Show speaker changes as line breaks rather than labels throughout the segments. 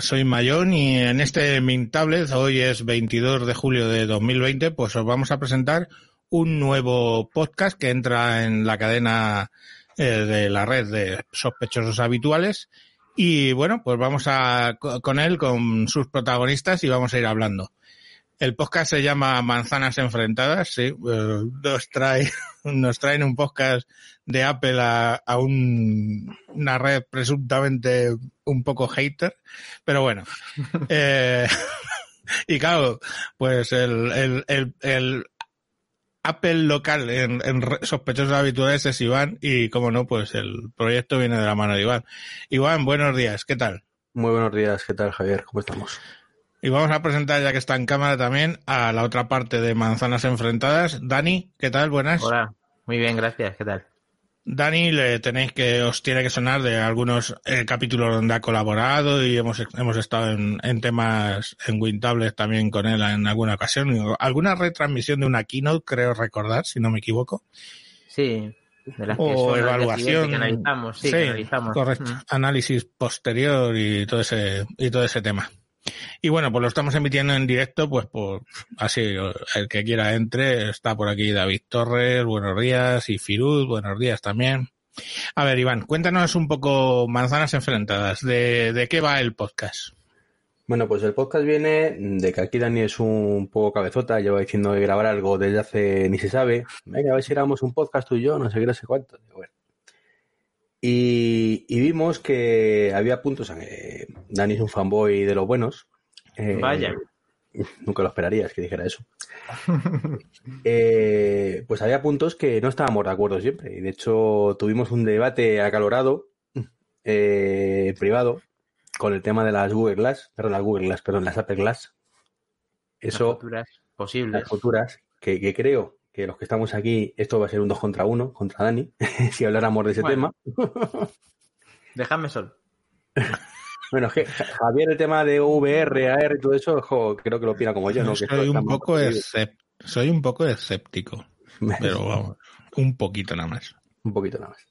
Soy Mayón y en este Mint Tablet, hoy es 22 de julio de 2020, pues os vamos a presentar un nuevo podcast que entra en la cadena eh, de la red de sospechosos habituales y bueno, pues vamos a co- con él, con sus protagonistas y vamos a ir hablando. El podcast se llama Manzanas Enfrentadas, sí, eh, nos trae, nos traen un podcast de Apple a, a un- una red presuntamente un poco hater, pero bueno. Eh, y claro, pues el, el, el, el Apple local en, en sospechosos habituales es Iván y como no, pues el proyecto viene de la mano de Iván. Iván, buenos días, ¿qué tal?
Muy buenos días, ¿qué tal Javier? ¿Cómo estamos?
Y vamos a presentar, ya que está en cámara también, a la otra parte de Manzanas Enfrentadas. Dani, ¿qué tal? Buenas.
Hola, muy bien, gracias. ¿Qué tal?
Dani, le tenéis que, os tiene que sonar de algunos eh, capítulos donde ha colaborado y hemos, hemos estado en, en temas en Wintables también con él en alguna ocasión. Alguna retransmisión de una keynote, creo recordar, si no me equivoco.
Sí, de las que
O
día
evaluación.
que analizamos, sí, que analizamos.
correcto.
Mm.
Análisis posterior y todo ese, y todo ese tema. Y bueno, pues lo estamos emitiendo en directo, pues por así, el que quiera entre, está por aquí David Torres, buenos días, y Firuz, buenos días también. A ver, Iván, cuéntanos un poco manzanas enfrentadas, de, qué va el podcast.
Bueno, pues el podcast viene de que aquí Dani es un poco cabezota, lleva diciendo de grabar algo desde hace ni se sabe. Venga, a ver si grabamos un podcast tú y yo, no sé qué, no sé cuánto. Y, vimos que había puntos, Dani es un fanboy de los buenos. Eh,
Vaya.
Nunca lo esperarías que dijera eso. Eh, pues había puntos que no estábamos de acuerdo siempre. Y de hecho tuvimos un debate acalorado, eh, privado, con el tema de las Google Glass, perdón, las Google Glass, perdón, las Apple Glass.
Las
Eso,
futuras posibles.
las futuras, que, que creo que los que estamos aquí, esto va a ser un 2 contra 1, contra Dani, si habláramos de ese
Bueno.
tema.
Déjame solo.
Bueno, es que Javier, el tema de VR, AR y todo eso, jo, creo que lo opina como yo, ¿no? Que
soy un poco soy un poco escéptico, pero vamos, un poquito nada más.
Un poquito nada más.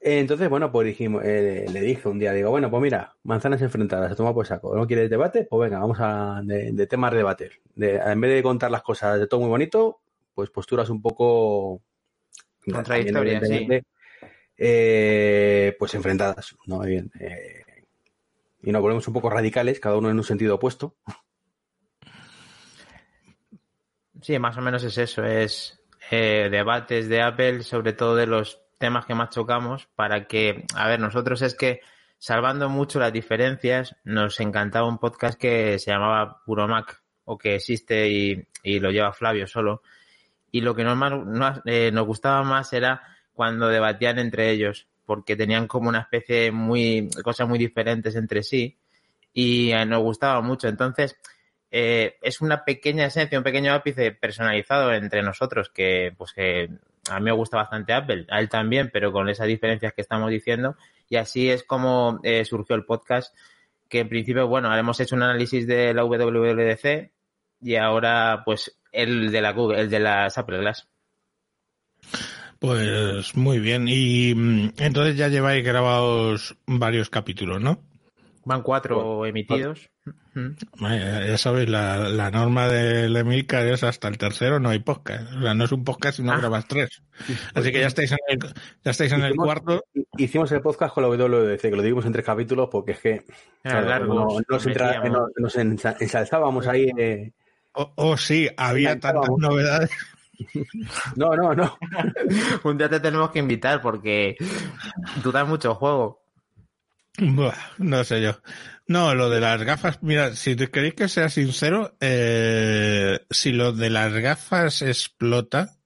Entonces, bueno, pues dijimos, eh, le dije un día, digo, bueno, pues mira, manzanas enfrentadas, se toma por saco. ¿No quieres debate? Pues venga, vamos a de, de temas de debatir. De, en vez de contar las cosas de todo muy bonito, pues posturas un poco
Contradictorias,
evidentemente, eh, pues enfrentadas, ¿no? Bien. eh, y nos volvemos un poco radicales, cada uno en un sentido opuesto.
Sí, más o menos es eso, es eh, debates de Apple, sobre todo de los temas que más chocamos, para que, a ver, nosotros es que, salvando mucho las diferencias, nos encantaba un podcast que se llamaba Puro Mac, o que existe y, y lo lleva Flavio solo. Y lo que nos, eh, nos gustaba más era cuando debatían entre ellos, porque tenían como una especie muy, cosas muy diferentes entre sí, y eh, nos gustaba mucho. Entonces, eh, es una pequeña esencia, un pequeño ápice personalizado entre nosotros que, pues que a mí me gusta bastante Apple, a él también, pero con esas diferencias que estamos diciendo. Y así es como eh, surgió el podcast, que en principio, bueno, hemos hecho un análisis de la WWDC y ahora, pues, el de la Google, el de las Apple Glass.
Pues muy bien. Y mm, entonces ya lleváis grabados varios capítulos, ¿no?
Van cuatro emitidos.
Vaya, ya sabéis, la, la norma del Emilcar es hasta el tercero no hay podcast. O sea, no es un podcast si no
Ah.
grabas tres. Así que ya estáis en el, ya estáis en el cuarto.
Hicimos el podcast con la WWDC, que lo dimos en tres capítulos porque es que
Eran
claro,
largos,
no- nos, entra-
metíamos.
nos- nos ensa- ensalzábamos ahí. eh,
Oh, oh, sí, había tantas novedades.
No, no, no.
Un día te tenemos que invitar porque tú das mucho juego.
Buah, no sé yo. No, lo de las gafas, mira, si queréis que sea sincero, eh, si lo de las gafas explota,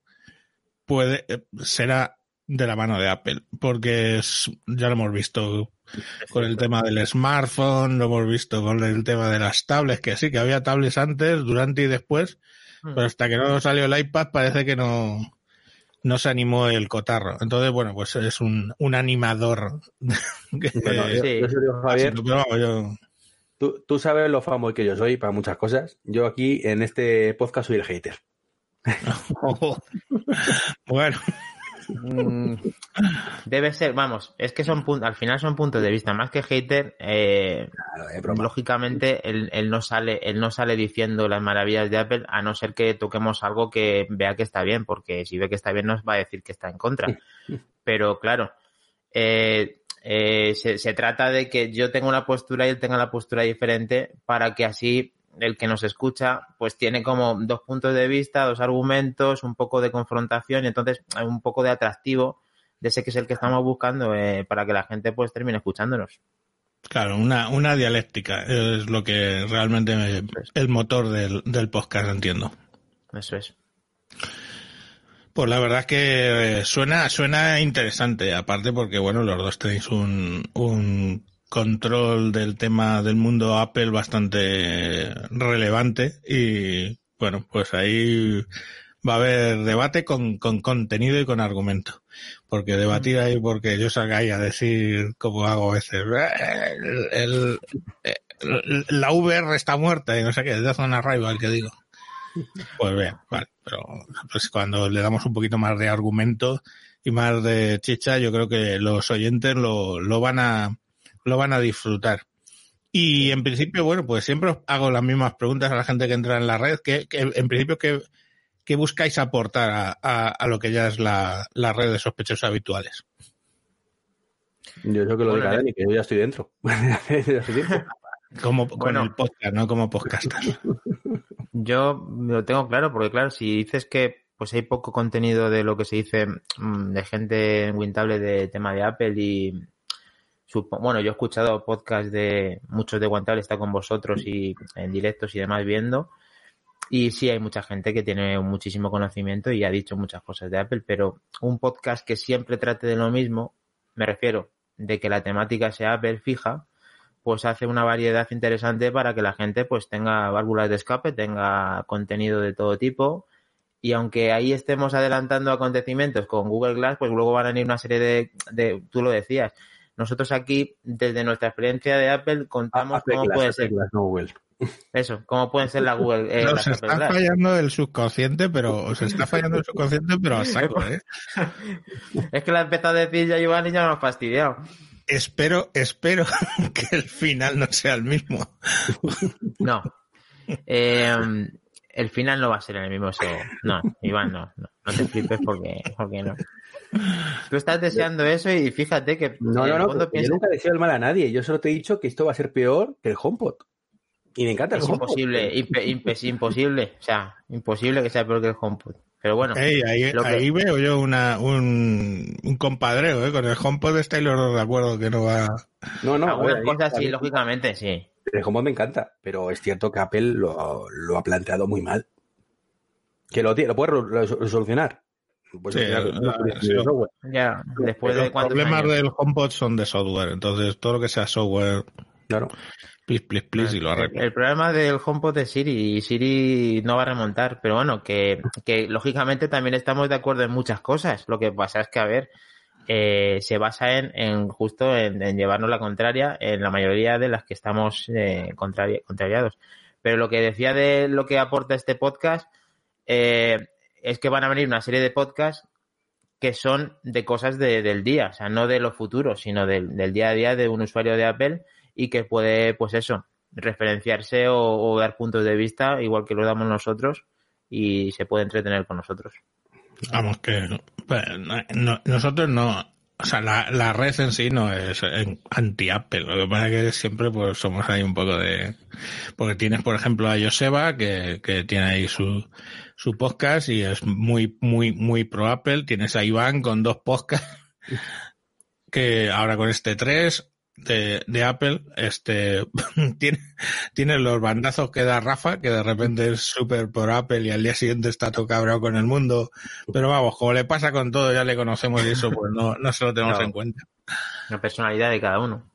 puede, eh, será de la mano de Apple, porque es- ya lo hemos visto con el tema del smartphone, lo hemos visto con el tema de las tablets, que sí, que había tablets antes, durante y después, pero hasta que no salió el iPad parece que no, no se animó el cotarro. Entonces, bueno, pues es un, un animador. que-
Bueno, yo,
sí.
yo Javier, tú, tú sabes lo famoso que yo soy para muchas cosas. Yo aquí en este podcast soy el hater.
bueno,
Mm, Debe ser, vamos, es que son al final son puntos de vista. Más que hater, eh,
Claro, broma.
lógicamente él, él no sale, él no sale diciendo las maravillas de Apple, a no ser que toquemos algo que vea que está bien, porque si ve que está bien nos va a decir que está en contra. Pero claro, eh, eh, se, se trata de que yo tenga una postura y él tenga la postura diferente para que así el que nos escucha pues tiene como dos puntos de vista, dos argumentos, un poco de confrontación y entonces hay un poco de atractivo de ese que es el que estamos buscando eh, para que la gente pues termine escuchándonos.
claro, una, una dialéctica es lo que realmente me- el motor del, del podcast, entiendo.
Eso es.
Pues la verdad es que eh, suena, suena interesante, aparte porque, bueno, los dos tenéis un, un control del tema del mundo Apple bastante relevante y, bueno, pues ahí va a haber debate con, con contenido y con argumento. Porque debatir ahí porque yo salga ahí a decir, como hago a veces, "Eh, el, la VR está muerta y no sé qué, de zona rival que digo. Pues bien, vale, pero pues cuando le damos un poquito más de argumento y más de chicha, yo creo que los oyentes lo, lo van a lo van a disfrutar. Y en principio, bueno, pues siempre os hago las mismas preguntas a la gente que entra en la red, que, que en principio que, que buscáis aportar a, a, a lo que ya es la, la red de sospechosos habituales.
Yo creo que lo
Bueno,
diga Dani, que yo ya estoy dentro.
Como con el podcast, no como podcaster.
Yo lo tengo claro porque claro, si dices que pues hay poco contenido de lo que se dice mm, de gente en Wintable de tema de Apple y bueno, yo he escuchado podcast de muchos de Wintable está con vosotros y en directos y demás viendo. Y sí hay mucha gente que tiene muchísimo conocimiento y ha dicho muchas cosas de Apple, pero un podcast que siempre trate de lo mismo, me refiero de que la temática sea Apple fija, pues hace una variedad interesante para que la gente pues tenga válvulas de escape, tenga contenido de todo tipo. Y aunque ahí estemos adelantando acontecimientos con Google Glass, pues luego van a venir una serie de, de tú lo decías, nosotros aquí desde nuestra experiencia de Apple contamos
Apple
cómo puede ser
Glass, no Google.
eso, cómo pueden ser la Google, eh,
Os
Apple
está
Glass.
fallando el subconsciente, pero os está fallando el subconsciente, pero a saco, ¿eh?
Es que la ha empezado a decir ya Giovanni y ya nos ha fastidiado.
Espero, espero que el final no sea el mismo.
No. Eh, el final no va a ser el mismo. Eso. No, Iván, no, no. No te flipes porque, porque no. Tú estás deseando eso y fíjate que
No, no, no. Yo
piensas
nunca deseo el mal a nadie. Yo solo te he dicho que esto va a ser peor que el HomePod. Y me encanta el
es
HomePod.
imposible, impe- imposible, o sea, imposible que sea peor que el HomePod. Pero bueno,
ahí,
lo que-
ahí veo yo una, un, un compadreo, ¿eh? Con el HomePod estáis los dos de acuerdo que no va...
No, no.
algunas
ver,
cosas sí, lógicamente sí.
El HomePod me encanta, pero es cierto que Apple lo, lo ha planteado muy mal. Que lo, lo puede resolucionar. Pues
Sí, la-
software.
Ya, después de
Los problemas
años.
del HomePod son de software, entonces todo lo que sea software,
Claro.
please, please, please, y lo
El,
arreglo.
el problema del HomePod es Siri y Siri no va a remontar, pero bueno, que, que lógicamente también estamos de acuerdo en muchas cosas. Lo que pasa es que, a ver, eh, se basa en, en justo en, en llevarnos la contraria en la mayoría de las que estamos eh, contrari- contrariados. Pero lo que decía de lo que aporta este podcast eh, es que van a venir una serie de podcasts que son de cosas de- del día, o sea, no de lo futuro, sino del, del día a día de un usuario de Apple y que puede, pues eso, referenciarse o, o dar puntos de vista igual que lo damos nosotros y se puede entretener con nosotros.
Vamos, que pues, no- nosotros no. O sea, la, la red en sí no es anti-Apple. Lo que pasa es que siempre pues somos ahí un poco de... Porque tienes, por ejemplo, a Joseba, que, que tiene ahí su, su podcast y es muy, muy, muy pro Apple. Tienes a Iván con dos podcasts, que ahora con este tres de, de Apple, este, tiene, tiene los bandazos que da Rafa, que de repente es súper por Apple y al día siguiente está todo cabreado con el mundo. Pero vamos, como le pasa con todo, ya le conocemos y eso, pues no, no se lo tenemos
Claro.
en cuenta.
La personalidad de cada uno.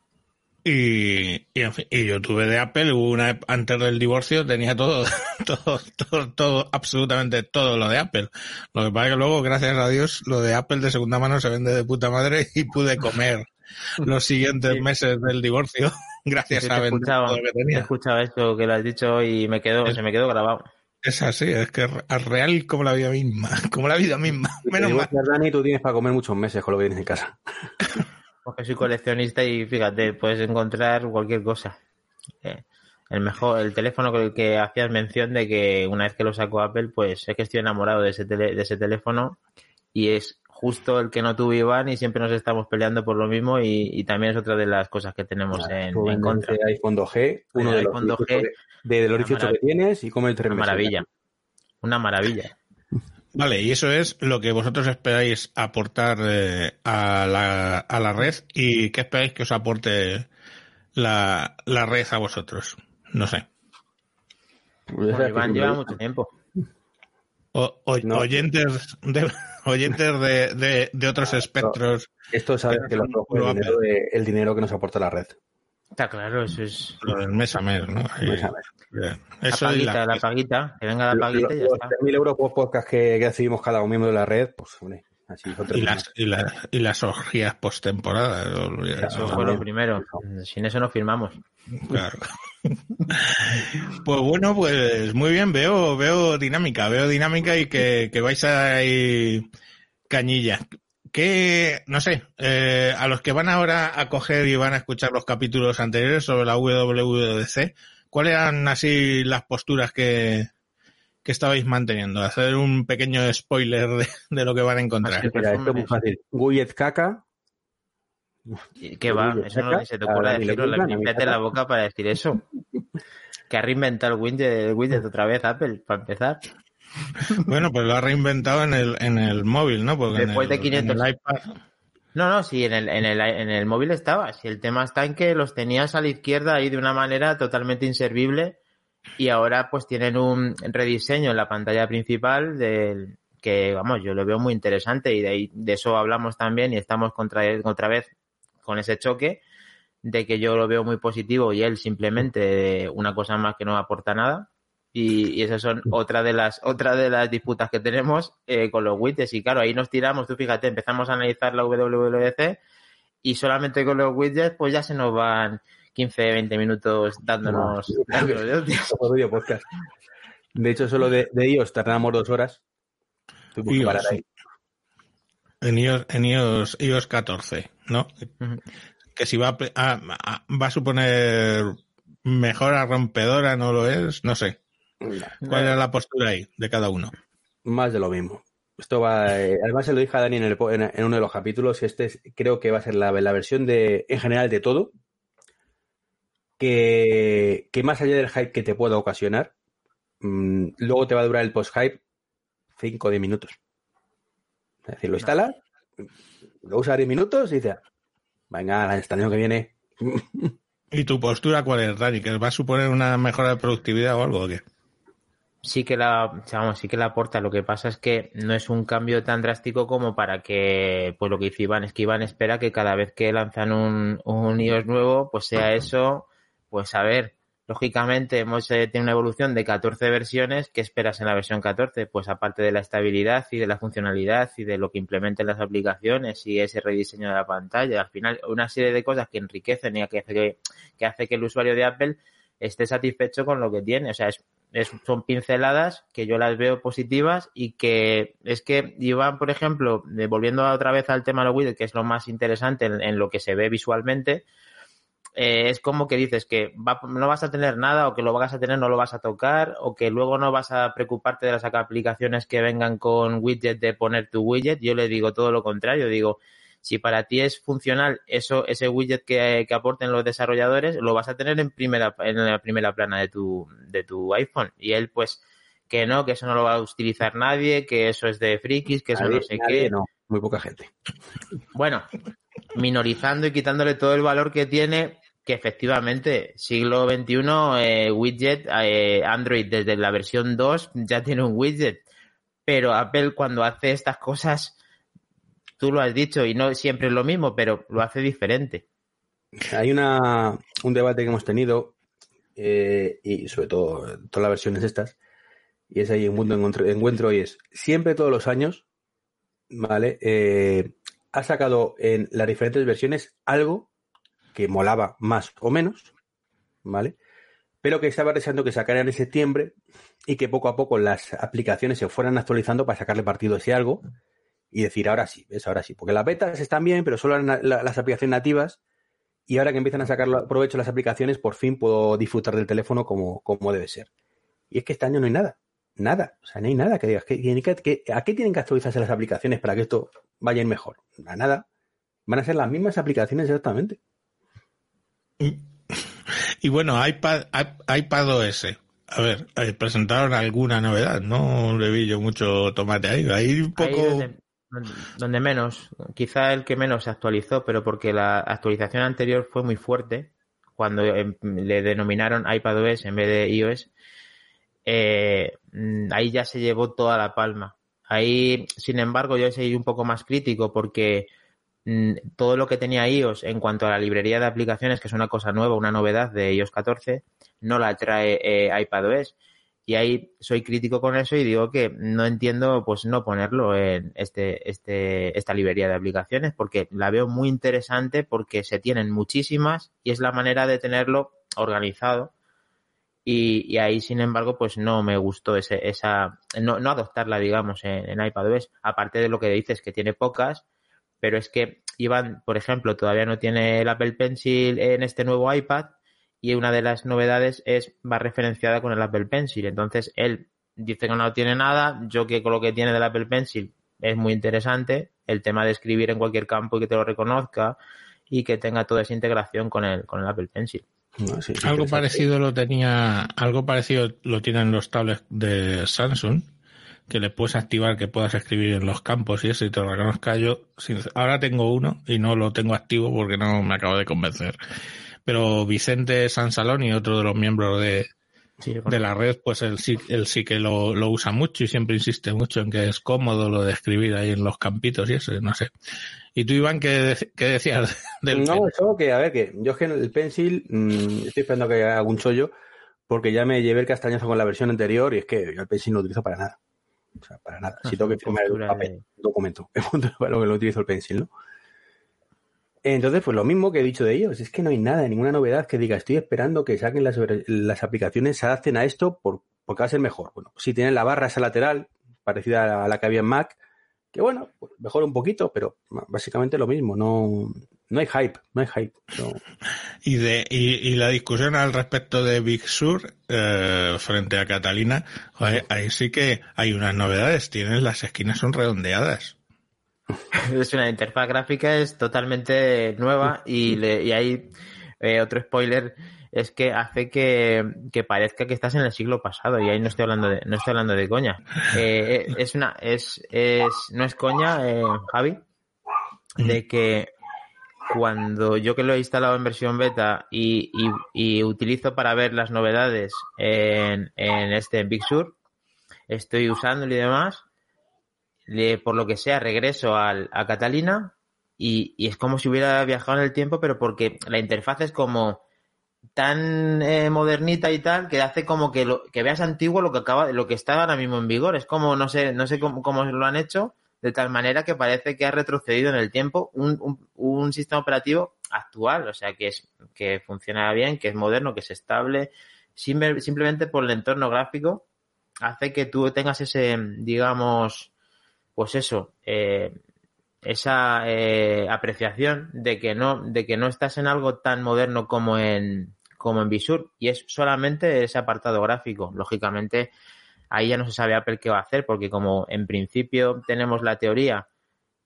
Y, y, en fin, y yo tuve de Apple, hubo una antes del divorcio, tenía todo, todo, todo, todo, absolutamente todo lo de Apple. Lo que pasa es que luego, gracias a Dios, lo de Apple de segunda mano se vende de puta madre y pude comer los siguientes
Sí.
meses del divorcio gracias
Sí,
a vender
escuchaba,
todo lo que
he
tenía.
escuchado eso que lo has dicho y me quedó,
Es-
se me quedó grabado.
Es así, es que es real como la vida misma, como la vida misma. Menos mal.
Dani, tú tienes para comer muchos meses con lo que tienes en casa.
Porque soy coleccionista y fíjate, puedes encontrar cualquier cosa. Eh, el mejor, el teléfono con el que hacías mención de que una vez que lo sacó Apple, pues es que estoy enamorado de ese, tele- de ese teléfono y es justo el que no tuvo Iván y siempre nos estamos peleando por lo mismo y, y también es otra de las cosas que tenemos en, en contra.
ese iPhone 2G, uno
El
de los
iPhone 2G,
18 de, de los
una
18 que tienes y come el tres
Una
meses.
maravilla. Una maravilla.
Vale, y eso es lo que vosotros esperáis aportar eh, a, la, a la red y qué esperáis que os aporte la, la red a vosotros. No sé.
Pues
Bueno, Iván lleva mucho tiempo.
O- o-
No.
Oyentes, de, oyentes de, de, de otros espectros.
Esto sabes que lo
Lo
el dinero, de- el dinero que nos aporta la red.
Está claro, eso es
Lo del mes a mes, ¿no? Y-
Pues, a
bien.
la
Eso y
paguita,
la-
la paguita, que venga la paguita y ya
los
está.
3.000 euros por podcast que, que recibimos cada miembro de la red, pues, hombre, así
y,
3.000
las, y, la- y las orgías postemporada. olvidad-
Eso
no,
fue lo primero. Sin eso no firmamos.
Claro. Pues bueno, pues muy bien, veo, veo dinámica, veo dinámica y que, que vais a ir cañilla. Que, no sé, eh, a los que van ahora a coger y van a escuchar los capítulos anteriores sobre la WWDC, ¿cuáles eran así las posturas que, que estabais manteniendo? Hacer un pequeño spoiler de, de lo que van a encontrar.
Así
Mira, esto es muy fácil. Widget caca,
¿Qué va? Eso no ni se te
le
decirlo.
gustan, a
Le
mí
en la boca para decir eso. Que ha reinventado el widget, el widget otra vez Apple, para empezar.
Bueno, pues lo ha reinventado en el, en el móvil, ¿no? Porque en
Después de
el-
500.
en el iPad.
No, no, sí, en el, en el, en el móvil estaba. Si el tema está en que los tenías a la izquierda ahí de una manera totalmente inservible y ahora pues tienen un rediseño en la pantalla principal del que, vamos, yo lo veo muy interesante y de, ahí, de eso hablamos también y estamos contra, otra vez con ese choque de que yo lo veo muy positivo y él simplemente una cosa más que no aporta nada. Y, y esas son otra de las otra de las disputas que tenemos eh, con los widgets. Y claro, ahí nos tiramos, tú fíjate, empezamos a analizar la WWDC y solamente con los widgets pues ya se nos van 15, 20 minutos dándonos, dándonos de
podcast. Hecho, solo de, de iOS tardamos dos horas.
IOS,
parar ahí.
En iOS, en iOS, iOS 14, ¿no? Que si va a, ple- a- a- va a suponer mejora rompedora, no lo es, no sé. ¿Cuál era la postura ahí de cada uno?
Más de lo mismo. Esto va, eh, además se lo dije a Dani en, el en- en uno de los capítulos, y este es- creo que va a ser la, la versión de, en general de todo, que, que más allá del hype que te pueda ocasionar, mm, luego te va a durar el post-hype 5 o 10 minutos. Es decir, lo instalas, lo usas 10 minutos y dices, venga, el año que viene.
¿Y tu postura cuál es, Dani? ¿Que va a suponer una mejora de productividad o algo o qué?
Sí que la vamos, sí que la aporta lo que pasa es que no es un cambio tan drástico como para que pues lo que dice Iván es que Iván espera que cada vez que lanzan un, un iOS nuevo pues sea eso pues a ver lógicamente hemos eh, tenido una evolución de 14 versiones ¿qué esperas en la versión 14? pues aparte de la estabilidad y de la funcionalidad y de lo que implementen las aplicaciones y ese rediseño de la pantalla al final una serie de cosas que enriquecen y que hace que, que hace que el usuario de Apple esté satisfecho con lo que tiene. O sea, es, son pinceladas que yo las veo positivas y que es que Iván, por ejemplo, de- volviendo otra vez al tema de los widgets, que es lo más interesante en, lo que se ve visualmente, eh, es como que dices que no vas a tener nada o que lo vas a tener no lo vas a tocar o que luego no vas a preocuparte de las aplicaciones que vengan con widget de poner tu widget. Yo le digo todo lo contrario, digo, si para ti es funcional eso, ese widget que, aporten los desarrolladores, lo vas a tener en primera, en la primera plana de tu, de tu iPhone. Y él, pues, que no, que eso no lo va a utilizar nadie, que eso es de frikis, que eso no sé qué.
No, muy poca gente.
Bueno, minorizando y quitándole todo el valor que tiene, que efectivamente, siglo XXI, eh, widget, eh, Android desde la versión 2 ya tiene un widget, pero Apple cuando hace estas cosas, tú lo has dicho y no siempre es lo mismo, pero lo hace diferente.
Hay un debate que hemos tenido, eh, y sobre todo todas las versiones estas, y es ahí un mundo encuentro, encuentro y es, siempre todos los años, ¿vale? ha sacado en las diferentes versiones algo que molaba más o menos, ¿vale? Pero que estaba deseando que sacaran en septiembre y que poco a poco las aplicaciones se fueran actualizando para sacarle partido a ese algo y decir, ahora sí, es ahora sí. Porque las betas están bien, pero solo las aplicaciones nativas y ahora que empiezan a sacar provecho las aplicaciones, por fin puedo disfrutar del teléfono como, como debe ser. Y es que este año no hay nada. Nada. O sea, no hay nada que digas. Que, ¿A qué tienen que actualizarse las aplicaciones para que esto vaya mejor? A nada. Van a ser las mismas aplicaciones exactamente.
Y bueno, iPad, iPad OS. A ver, eh, presentaron alguna novedad, no le vi yo mucho tomate ahí. Ahí un poco.
Donde, menos, quizá el que menos se actualizó, pero porque la actualización anterior fue muy fuerte, cuando em, le denominaron iPadOS en vez de iOS, eh, mm, ahí ya se llevó toda la palma. Ahí, sin embargo, yo soy un poco más crítico porque Mm, todo lo que tenía iOS en cuanto a la librería de aplicaciones, que es una cosa nueva, una novedad de iOS 14, no la trae eh, iPadOS. Y ahí soy crítico con eso y digo que no entiendo pues no ponerlo en este, este, esta librería de aplicaciones porque la veo muy interesante porque se tienen muchísimas y es la manera de tenerlo organizado. Y, ahí, sin embargo, pues no me gustó ese, esa, no, no adoptarla, digamos, en, en iPadOS. Aparte de lo que dices, que tiene pocas, pero es que Iván, por ejemplo, todavía no tiene el Apple Pencil en este nuevo iPad y una de las novedades es va referenciada con el Apple Pencil. Entonces él dice que no tiene nada, yo que con lo que tiene del Apple Pencil es muy interesante, el tema de escribir en cualquier campo y que te lo reconozca y que tenga toda esa integración con el, con el Apple Pencil.
algo parecido lo tenía, algo parecido lo tienen los tablets de Samsung, que le puedes activar que puedas escribir en los campos y eso y te lo reconozca yo. Ahora tengo uno y no lo tengo activo porque no me acabo de convencer. Pero Vicente Sansalón y otro de los miembros de, de la red, pues él sí, él sí que lo, lo, usa mucho y siempre insiste mucho en que es cómodo lo de escribir ahí en los campitos y eso, no sé. ¿Y tú, Iván, qué, qué decías
del No, eso que, a ver, que yo es que el pencil, mmm, estoy esperando que haga un chollo, porque ya me llevé el castañazo con la versión anterior y es que yo el pencil no lo utilizo para nada. O sea, para nada. si tengo que firmar el papel, documento, para lo que lo utilizo el pencil, ¿no? Entonces, pues lo mismo que he dicho de ellos, es que no hay nada, ninguna novedad que diga, estoy esperando que saquen las, las aplicaciones, se adapten a esto por, porque va a ser mejor. Bueno, si tienen la barra esa lateral, parecida a la que había en Mac, que bueno, pues mejor un poquito, pero básicamente lo mismo, no, no hay hype, no hay hype.
Y, de, y, la discusión al respecto de Big Sur eh, frente a Catalina, ahí sí que hay unas novedades, tienes las esquinas son redondeadas.
Es una interfaz gráfica, es totalmente nueva y, le, y hay eh, otro spoiler es que hace que, parezca que estás en el siglo pasado y ahí no estoy hablando de no estoy hablando de coña. Eh, es una es, es no es coña Javi de que cuando yo que lo he instalado en versión beta y, y, utilizo para ver las novedades en, en este Big Sur, estoy usándolo y demás, por lo que sea, regreso al, a Catalina y, y, es como si hubiera viajado en el tiempo, pero porque la interfaz es como tan eh, modernita y tal que hace como que, lo, que veas antiguo lo que acaba lo que está ahora mismo en vigor. Es como, no sé, no sé cómo, cómo lo han hecho, de tal manera que parece que ha retrocedido en el tiempo un, un, sistema operativo actual, o sea, que, es, que funciona bien, que es moderno, que es estable, simplemente por el entorno gráfico, hace que tú tengas ese, digamos, pues eso, eh, esa eh, apreciación de que no de que no estás en algo tan moderno como en como en Visur y es solamente ese apartado gráfico. Lógicamente, ahí ya no se sabe Apple qué va a hacer porque como en principio tenemos la teoría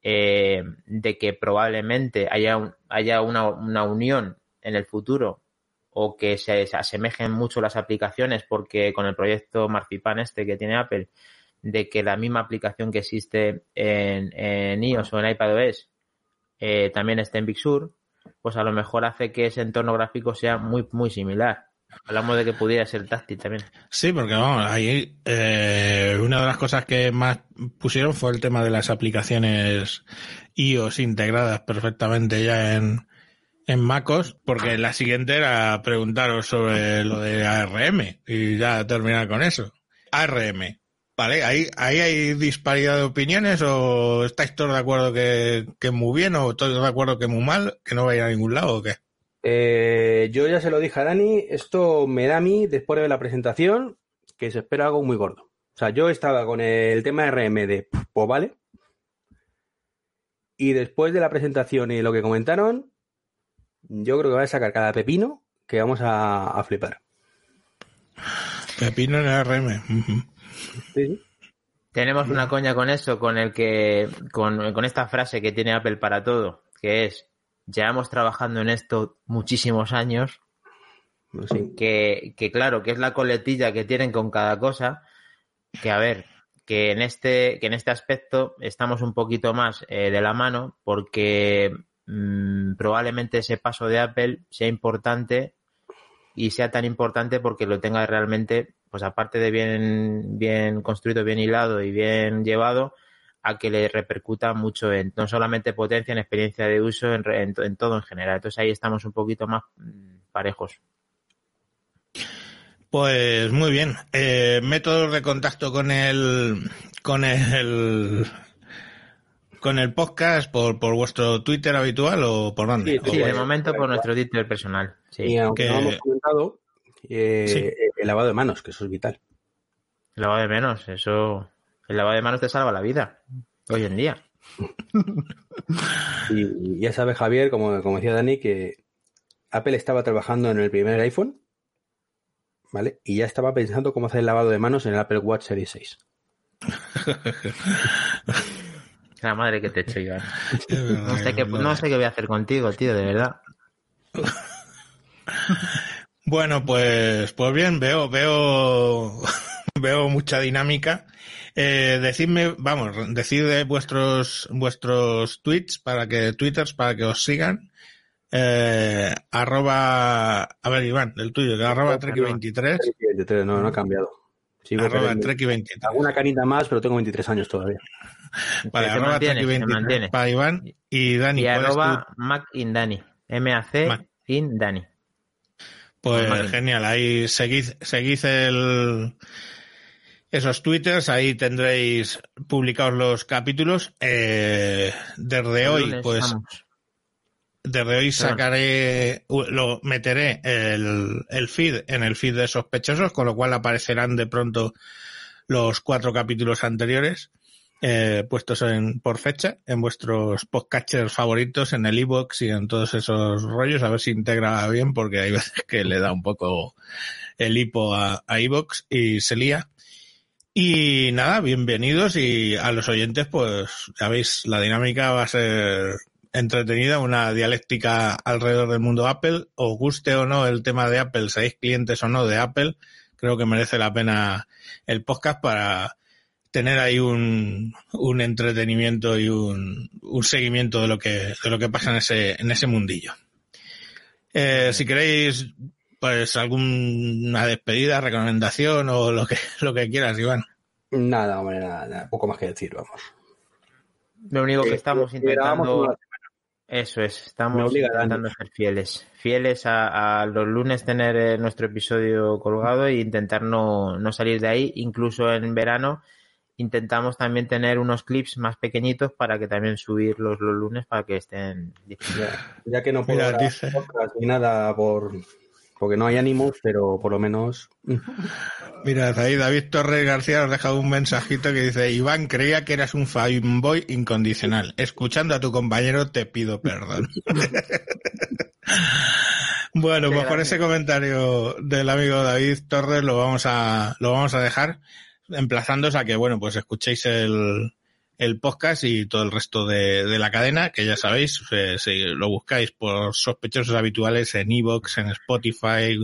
eh, de que probablemente haya, haya una, una, unión en el futuro o que se, se, asemejen mucho las aplicaciones porque con el proyecto Marzipan este que tiene Apple de que la misma aplicación que existe en, iOS o en iPadOS eh, también esté en Big Sur, pues a lo mejor hace que ese entorno gráfico sea muy, muy similar. Hablamos de que pudiera ser táctil también.
Sí, porque vamos, ahí eh, una de las cosas que más pusieron fue el tema de las aplicaciones iOS integradas perfectamente ya en, en MacOS, porque la siguiente era preguntaros sobre lo de ARM y ya terminar con eso. ARM. Vale, ahí, ahí hay disparidad de opiniones o estáis todos de acuerdo que, que muy bien o todos de acuerdo que muy mal, que no va a ir a ningún lado o qué?
Eh, yo ya se lo dije a Dani, esto me da a mí, después de la presentación, que se espera algo muy gordo. O sea, yo estaba con el tema RM de, pues vale. Y después de la presentación y lo que comentaron, yo creo que va a sacar cada pepino que vamos a, a flipar.
Pepino en el RM. Uh -huh.
Sí.
Tenemos una coña con eso, con el que, con, con esta frase que tiene Apple para todo, que es llevamos trabajando en esto muchísimos años, sí. que, que, claro, que es la coletilla que tienen con cada cosa, que a ver, que en este, que en este aspecto estamos un poquito más eh, de la mano, porque mmm, probablemente ese paso de Apple sea importante y sea tan importante porque lo tenga realmente, pues aparte de bien, bien construido, bien hilado y bien llevado, a que le repercuta mucho en no solamente potencia, en experiencia de uso, en, en, en todo en general. Entonces ahí estamos un poquito más mm, parejos.
Pues muy bien. Eh, métodos de contacto con el con el con el podcast por, por vuestro Twitter habitual o por dónde?
Sí, sí de momento por nuestro Twitter personal. Sí.
Y aunque que... no hemos comentado, eh, sí. El lavado de manos, que eso es vital.
El lavado de manos, eso el lavado de manos te salva la vida hoy en día.
y, ya sabe Javier, como, como decía Dani, que Apple estaba trabajando en el primer iPhone, ¿vale? Y ya estaba pensando cómo hacer el lavado de manos en el Apple Watch Series 6.
La madre que te echo, Iván. No sé, qué, no sé qué voy a hacer contigo, tío, de verdad.
Bueno, pues, pues bien, veo, veo, veo mucha dinámica. Eh, decidme, vamos, decid vuestros, vuestros tweets para que, twitters para que os sigan. Eh, arroba, a ver, Iván, el tuyo, que arroba Treki23.
No, no ha cambiado.
Sigo arroba Treki23.
Alguna carita más, pero tengo 23 años todavía.
Vale, arroba Treki23 para Iván y Dani.
Y arroba. Mac in Dani. M-A-C in Dani.
Pues genial, ahí seguid, seguid el, esos twitters, ahí tendréis publicados los capítulos. Eh, desde el hoy, pues, desde hoy sacaré, lo meteré el, el feed en el feed de sospechosos, con lo cual aparecerán de pronto los cuatro capítulos anteriores. Eh, puestos en, por fecha en vuestros podcasters favoritos, en el iBox y en todos esos rollos, a ver si integra bien, porque hay veces que le da un poco el hipo a, a iBox y se lía. Y nada, bienvenidos y a los oyentes, pues ya veis, la dinámica va a ser entretenida, una dialéctica alrededor del mundo Apple, os guste o no el tema de Apple, seáis clientes o no de Apple, creo que merece la pena el podcast para tener ahí un, un entretenimiento y un, un, seguimiento de lo que, de lo que pasa en ese, en ese mundillo. Eh, si queréis, pues alguna despedida, recomendación o lo que, lo que quieras, Iván.
Nada, hombre, nada, nada, poco más que decir, vamos.
Lo único que estamos eh, intentando... Eso es, estamos intentando ser fieles. Fieles a, a, los lunes tener eh, nuestro episodio colgado e intentar no, no salir de ahí, incluso en verano intentamos también tener unos clips más pequeñitos para que también subirlos los lunes para que estén
ya, ya que no puedo Mira, dice... ni nada por porque no hay ánimos, pero por lo menos.
Mira, ahí David Torres García nos deja un mensajito que dice, Iván, creía que eras un fanboy incondicional. Escuchando a tu compañero te pido perdón. bueno, pues con
grande.
ese comentario del amigo David Torres lo vamos a, lo vamos a dejar, emplazándoos a que, bueno, pues escuchéis el, el podcast y todo el resto de, de la cadena, que ya sabéis, eh, si lo buscáis por sospechosos habituales en Evox, en Spotify,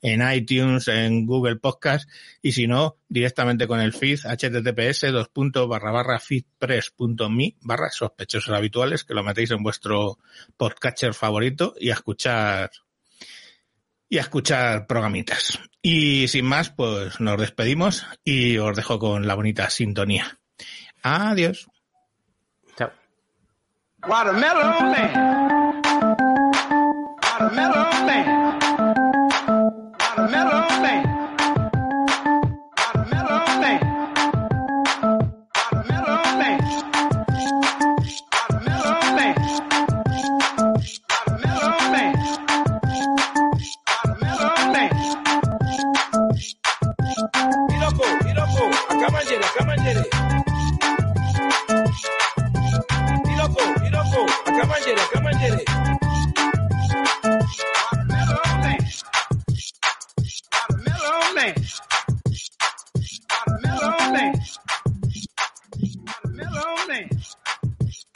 en iTunes, en Google Podcast, y si no, directamente con el feed https dos punto barra barra feedpress.me barra sospechosos habituales, que lo metéis en vuestro podcatcher favorito y a escuchar y a escuchar programitas. Y sin más, pues nos despedimos y os dejo con la bonita sintonía. Adiós.
Chao.